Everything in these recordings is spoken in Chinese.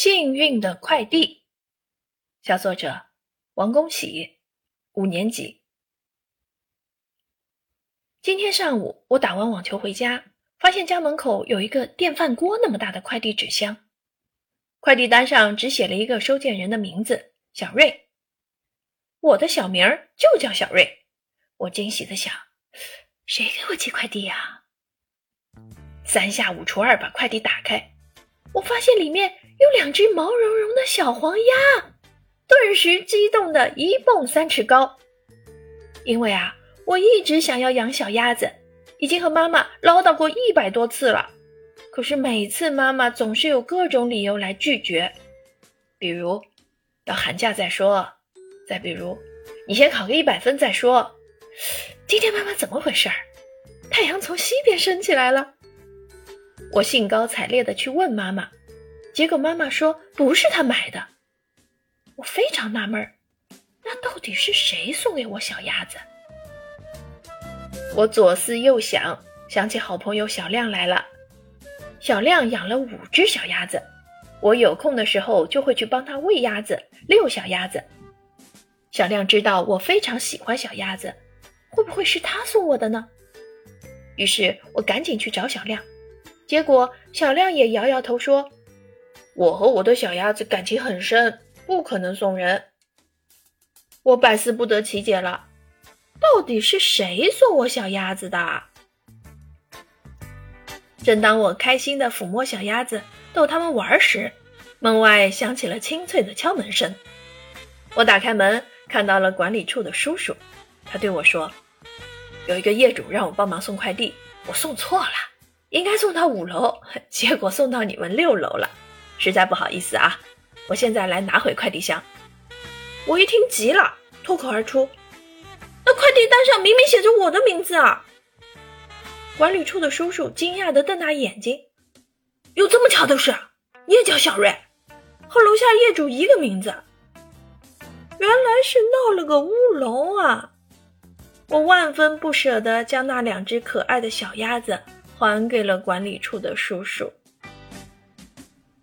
幸运的快递，小作者王恭喜，五年级。今天上午我打完网球回家，发现家门口有一个电饭锅那么大的快递纸箱，快递单上只写了一个收件人的名字小瑞，我的小名儿就叫小瑞。我惊喜的想，谁给我寄快递呀？三下五除二把快递打开，我发现里面。有两只毛茸茸的小黄鸭，顿时激动的一蹦三尺高。因为啊，我一直想要养小鸭子，已经和妈妈唠叨过一百多次了。可是每次妈妈总是有各种理由来拒绝，比如到寒假再说，再比如你先考个一百分再说。今天妈妈怎么回事儿？太阳从西边升起来了。我兴高采烈的去问妈妈。结果妈妈说不是她买的，我非常纳闷儿，那到底是谁送给我小鸭子？我左思右想，想起好朋友小亮来了。小亮养了五只小鸭子，我有空的时候就会去帮他喂鸭子、遛小鸭子。小亮知道我非常喜欢小鸭子，会不会是他送我的呢？于是我赶紧去找小亮，结果小亮也摇摇头说。我和我的小鸭子感情很深，不可能送人。我百思不得其解了，到底是谁送我小鸭子的？正当我开心的抚摸小鸭子，逗它们玩时，门外响起了清脆的敲门声。我打开门，看到了管理处的叔叔，他对我说：“有一个业主让我帮忙送快递，我送错了，应该送到五楼，结果送到你们六楼了。”实在不好意思啊，我现在来拿回快递箱。我一听急了，脱口而出：“那快递单上明明写着我的名字啊！”管理处的叔叔惊讶地瞪大眼睛：“有这么巧的事？你也叫小瑞，和楼下业主一个名字？原来是闹了个乌龙啊！”我万分不舍地将那两只可爱的小鸭子还给了管理处的叔叔。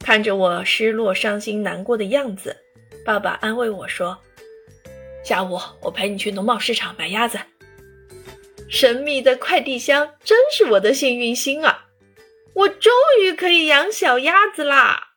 看着我失落、伤心、难过的样子，爸爸安慰我说：“下午我陪你去农贸市场买鸭子。”神秘的快递箱真是我的幸运星啊！我终于可以养小鸭子啦！